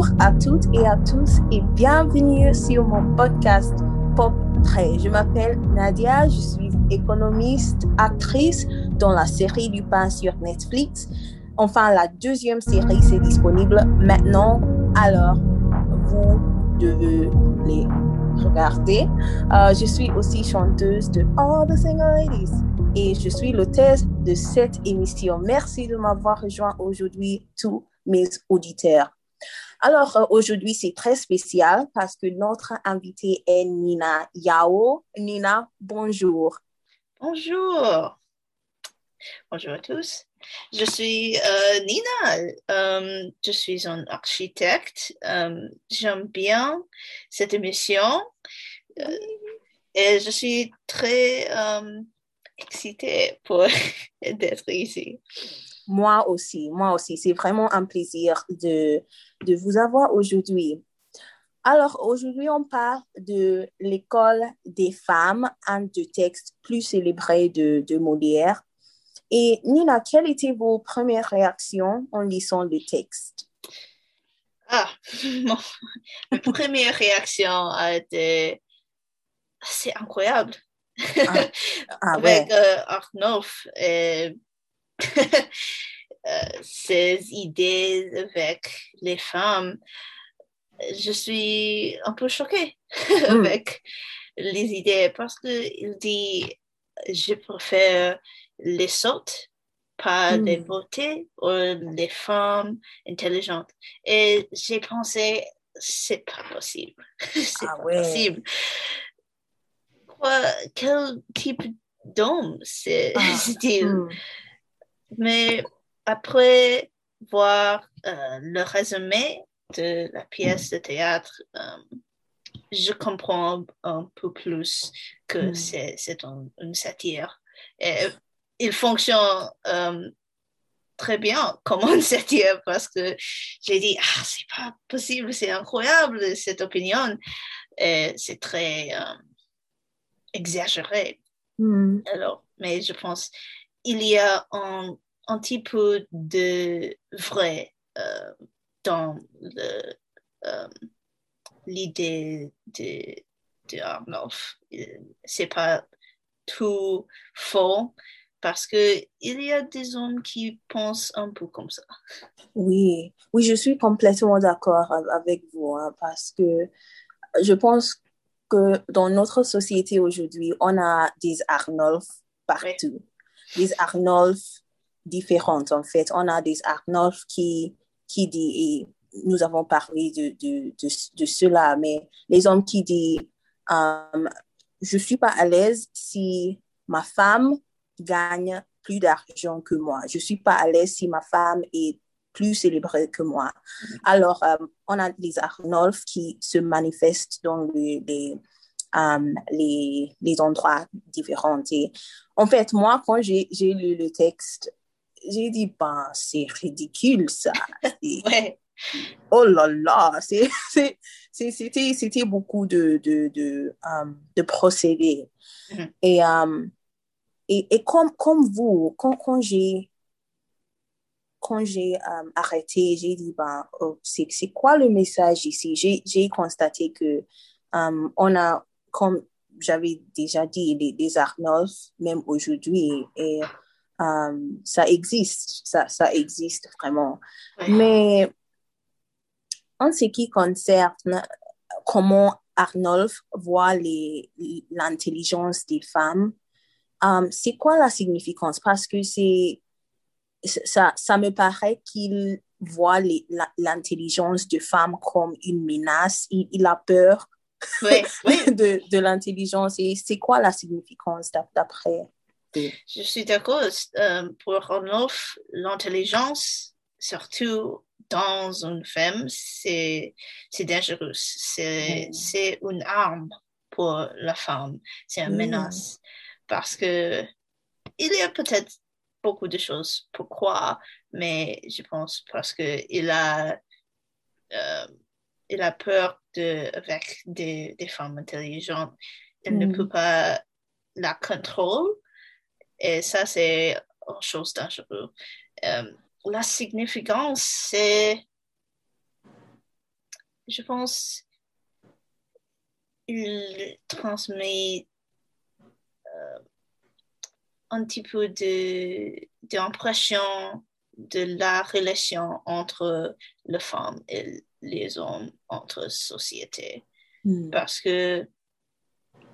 Bonjour à toutes et à tous et bienvenue sur mon podcast Pop Trait. Je m'appelle Nadia, je suis économiste, actrice dans la série du pain sur Netflix. Enfin, la deuxième série, c'est disponible maintenant. Alors, vous devez les regarder. Euh, je suis aussi chanteuse de All the Single Ladies et je suis l'hôtesse de cette émission. Merci de m'avoir rejoint aujourd'hui, tous mes auditeurs. Alors, euh, aujourd'hui, c'est très spécial parce que notre invitée est Nina Yao. Nina, bonjour. Bonjour. Bonjour à tous. Je suis euh, Nina. Euh, je suis un architecte. J'aime bien cette émission et je suis très excitée pour d'être ici. Moi aussi, moi aussi. C'est vraiment un plaisir de, de vous avoir aujourd'hui. Alors, aujourd'hui, on parle de l'école des femmes, un des textes plus célébrés de, de Molière. Et Nina, quelles étaient vos premières réactions en lisant le texte? Ah, ma première réaction a été c'est incroyable. Ah, ah Avec euh, Arnaud et ses euh, idées avec les femmes, je suis un peu choquée hmm. avec les idées parce qu'il dit je préfère les sortes, pas des hmm. beautés ou les femmes intelligentes. Et j'ai pensé, c'est pas possible. c'est ah pas possible. quel type d'homme c'est ah. Hmm. Mais après voir euh, le résumé de la pièce de théâtre, euh, je comprends un peu plus que mm. c'est une satire. Et il fonctionne euh, très bien comme une satire parce que j'ai dit, ah, c'est pas possible, c'est incroyable cette opinion. Et c'est très exagéré. Mm. Alors, mais je pense il y a un, un petit peu de vrai euh, dans euh, l'idée de, de Arnolf. C'est pas tout faux parce que il y a des hommes qui pensent un peu comme ça. Oui, oui, je suis complètement d'accord avec vous hein, parce que je pense que dans notre société aujourd'hui, on a des Arnolf partout des Arnolf différentes, en fait. On a des Arnolf qui, qui dit, et nous avons parlé de, de, de, cela, mais les hommes qui disent, um, je ne suis pas à l'aise si ma femme gagne plus d'argent que moi. Je ne suis pas à l'aise si ma femme est plus célébrée que moi. Alors, um, on a les Arnolf qui se manifestent dans les, Um, les, les, endroits différents. Et en fait, moi, quand j'ai lu le texte, j'ai dit, ben, c'est ridicule ça. Oh là là, c'était beaucoup de, de, de, um, de procédés. Mm-hmm. Et, um, et, et, comme, comme vous, quand, quand j'ai quand j'ai arrêté, j'ai dit, ben, oh, c'est quoi le message ici? J'ai constaté que on a comme j'avais déjà dit, les, les même aujourd'hui, et euh, ça existe, ça, ça existe vraiment. Mais en ce qui concerne comment Arnolf voit l'intelligence des femmes, euh, c'est quoi la significance? Parce que c'est ça, ça me paraît qu'il voit l'intelligence des femmes comme une menace. Il, il a peur de, de l'intelligence et c'est quoi la significance d'après? Je suis d'accord. Euh, pour Arnold, l'intelligence, surtout dans une femme, c'est dangereux. Mm. C'est une arme pour la femme. C'est une mm. menace. Parce que il y a peut-être beaucoup de choses pourquoi, mais je pense parce qu'il a euh, il a peur de, avec des, des femmes intelligentes. Il ne mm. peut pas la contrôler. Et ça, c'est une chose dangereuse. Euh, la significance, c'est je pense, il transmet euh, un petit peu d'impression de, la relation entre les femmes et les hommes, entre sociétés. Hmm. Parce que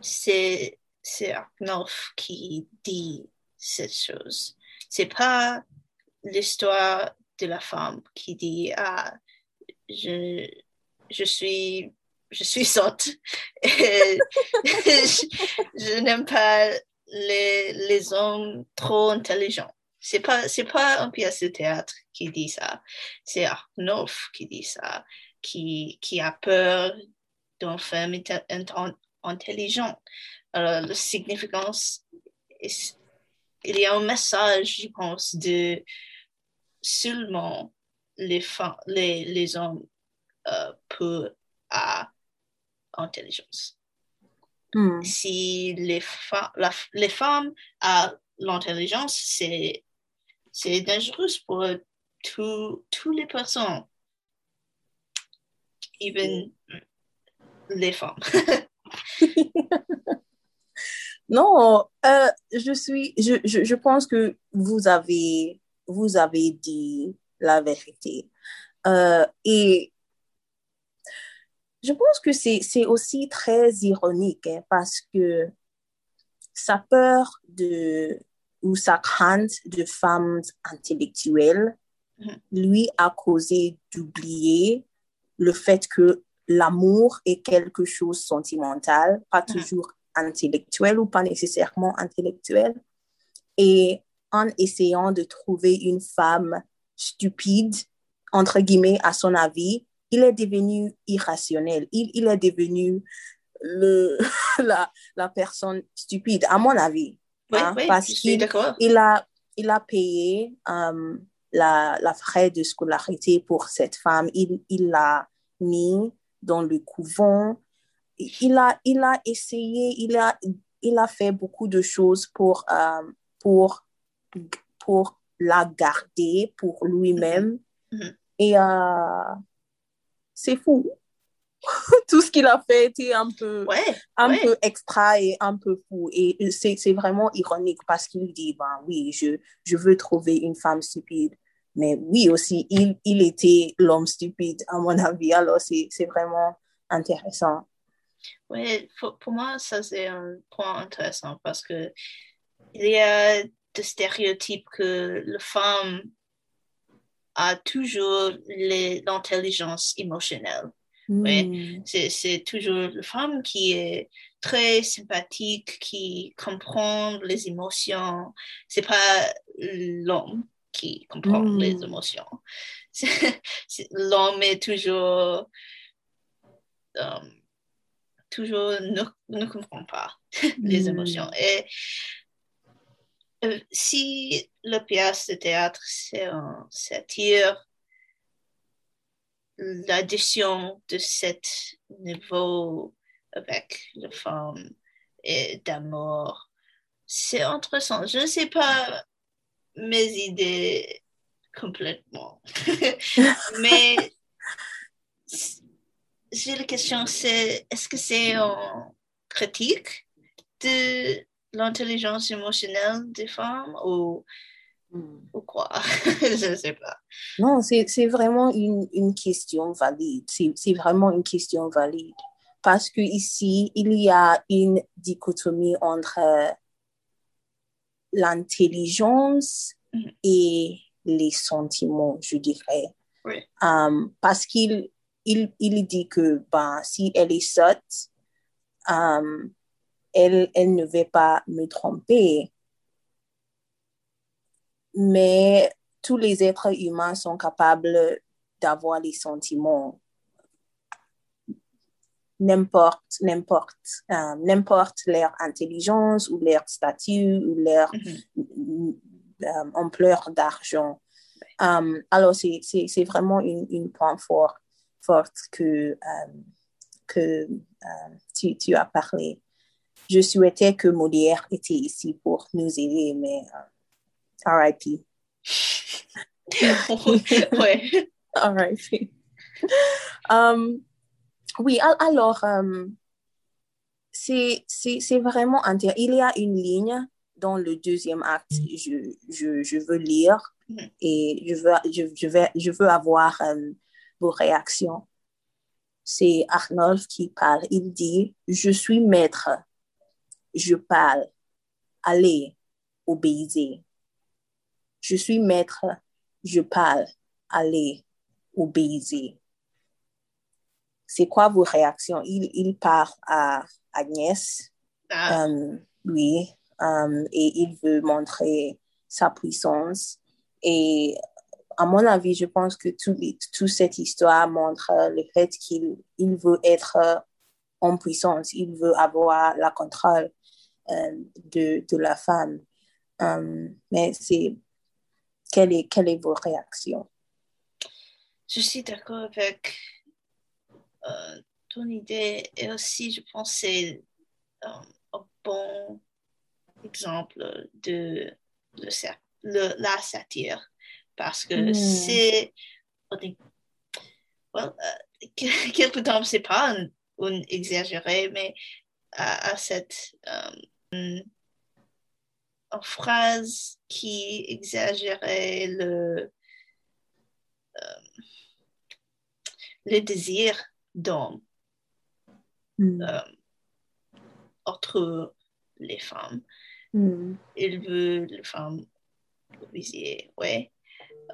c'est c'est qui dit cette chose. C'est pas l'histoire de la femme qui dit ah je, je suis je suis sotte et je, n'aime pas les, les hommes trop intelligents. C'est pas c'est pas un pièce de théâtre qui dit ça. C'est Arnoff qui dit ça, qui qui a peur d'une femme intelligente. Alors la significance il y a un message, je pense, de seulement les, les, les hommes euh, peuvent à intelligence. Hmm. Si les, les femmes ont l'intelligence, c'est, c'est dangereux pour toutes les personnes, even les femmes. non, euh, je suis, je, je pense que vous avez vous avez dit la vérité. Euh, et je pense que c'est aussi très ironique hein, parce que sa peur de ou sa crainte de femmes intellectuelles Mhm. lui a causé d'oublier le fait que l'amour est quelque chose sentimental, pas Mhm. toujours intellectuel ou pas nécessairement intellectuel. Et en essayant de trouver une femme stupide, entre guillemets, à son avis, il est devenu irrationnel. Il, il est devenu le, la, la personne stupide, à mon avis. Hein, parce qu'il il a, il a payé euh, la, la frais de scolarité pour cette femme. Il il l'a mis dans le couvent. Il a, il a essayé, il a, il a fait beaucoup de choses pour, euh, pour, pour la garder pour lui-même. Mhm. Et euh, c'est fou. Tout ce qu'il a fait était un peu Ouais, un ouais. peu extra et un peu fou. Et c'est c'est vraiment ironique parce qu'il dit, ben oui, je, je veux trouver une femme stupide. Mais oui, aussi, il, il était l'homme stupide, à mon avis. Alors, c'est c'est vraiment intéressant. Ouais, pour, pour moi, ça c'est un point intéressant parce que il y a des stéréotypes que la femme a toujours les- l'intelligence émotionnelle. Hmm. C'est, c'est toujours la femme qui est très sympathique, qui comprend les émotions. C'est pas l'homme qui comprend Mm. les émotions. L'homme est toujours, euh, toujours ne, ne comprend pas les Mm. émotions. Et euh, si la pièce de théâtre, c'est un satire, l'addition de cet niveau avec la femme et d'amour, c'est intéressant. Je ne sais pas mes idées complètement, mais j'ai la question, c'est est-ce que c'est une critique de l'intelligence émotionnelle des femmes ou. Ou quoi? Je ne sais pas. Non, c'est vraiment une, une question valide. C'est vraiment une question valide. Parce que ici, il y a une dichotomie entre l'intelligence Mhm. et les sentiments, je dirais. Oui. Um, parce qu'il il, il dit que ben, si elle est sotte, um, elle, elle ne va pas me tromper. Mais tous les êtres humains sont capables d'avoir les sentiments. N'importe, n'importe, euh, n'importe leur intelligence ou leur statut ou leur Mhm. euh, ampleur d'argent. Um, alors, c'est, c'est, c'est vraiment une, une point fort, forte que, euh, que euh, tu, tu as parlé. Je souhaitais que Molière était ici pour nous aider, mais euh, RIP. ouais. RIP. Um, Oui, alors, euh, c'est vraiment intéressant. Il y a une ligne dans le deuxième acte, je, je, je veux lire mm-hmm. et je veux, je, je, vais, je veux avoir euh, vos réactions. C'est Arnold qui parle. Il dit, je suis maître, je parle, allez, obéissez. Je suis maître, je parle, allez, obéissez. C'est quoi vos réactions? Il, il parle à Agnès, ah. euh, oui, euh, et il veut montrer sa puissance. Et à mon avis, je pense que toute cette histoire montre le fait qu'il il veut être en puissance, il veut avoir la contrôle euh, de, de, la femme. Mais c'est quelle est, quelle est vos réactions? Je suis d'accord avec ton idée et aussi je pense c'est un bon exemple de le, la satire parce que hmm. c'est well, uh, quelque temps c'est pas un, exagéré mais à, cette um, phrase qui exagérait le um, le désir d'homme hmm. entre les femmes Mm. Il veut les femmes viser, ouais.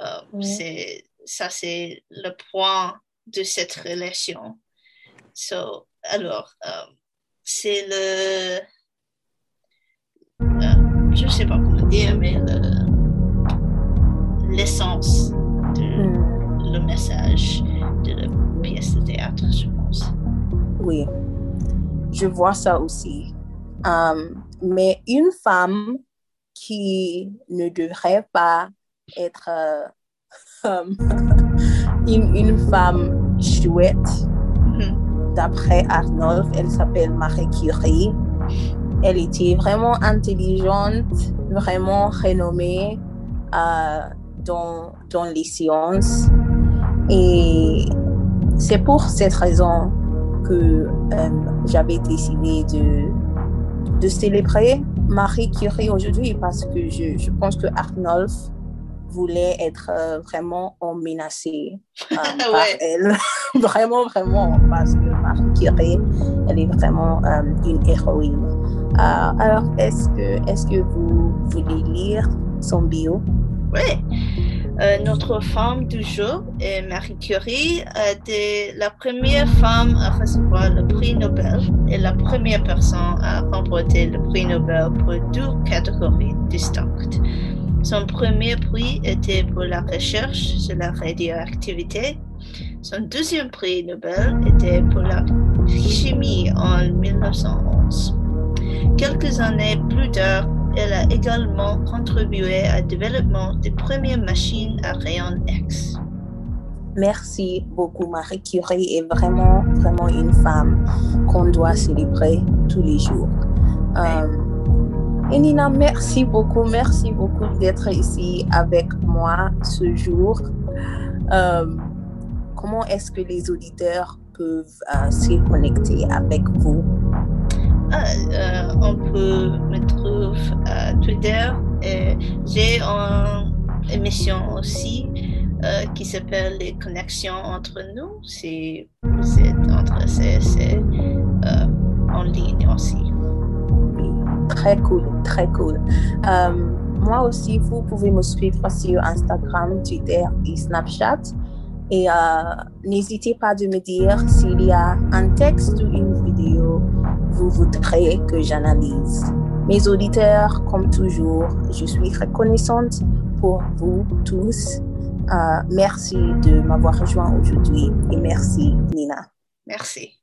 Euh, c'est, ça, c'est le point de cette relation. So, alors, euh, c'est le. Je ne sais pas comment dire, mais l'essence de mm. le message de la pièce de théâtre, je pense. Oui, je vois ça aussi. Um, mais une femme qui ne devrait pas être euh, une, femme chouette, mm-hmm. d'après Arnold, elle s'appelle Marie Curie. Elle était vraiment intelligente, vraiment renommée euh, dans, dans les sciences. Et c'est pour cette raison que euh, j'avais décidé de de célébrer Marie Curie aujourd'hui parce que je, je pense que Arnolf voulait être euh, vraiment menacé euh, par elle. vraiment, vraiment, parce que Marie Curie, elle est vraiment euh, une héroïne. Alors, est-ce que, vous voulez lire son bio? Oui. Euh, notre femme du jour Marie Curie, a été la première femme à recevoir le prix Nobel et la première personne à remporter le prix Nobel pour deux catégories distinctes. Son premier prix était pour la recherche sur la radioactivité. Son deuxième prix Nobel était pour la chimie en 1911. Quelques années plus tard, elle a également contribué au développement des premières machines à rayon X. Merci beaucoup. Marie Curie est vraiment, vraiment une femme qu'on doit célébrer tous les jours. Euh, et Nina, merci beaucoup, merci beaucoup d'être ici avec moi ce jour. Euh, comment est-ce que les auditeurs peuvent euh, se connecter avec vous? Euh, on peut me trouver à Twitter. J'ai une émission aussi euh, qui s'appelle Les connexions entre nous. C'est entre c'est euh, en ligne aussi. Très cool, très cool. moi aussi, vous pouvez me suivre sur Instagram, Twitter et Snapchat. Et n'hésitez pas de me dire s'il y a un texte ou une vidéo vous voudrez que j'analyse. Mes auditeurs, comme toujours, je suis reconnaissante pour vous tous. Euh, merci de m'avoir rejoint aujourd'hui et merci Nina. Merci.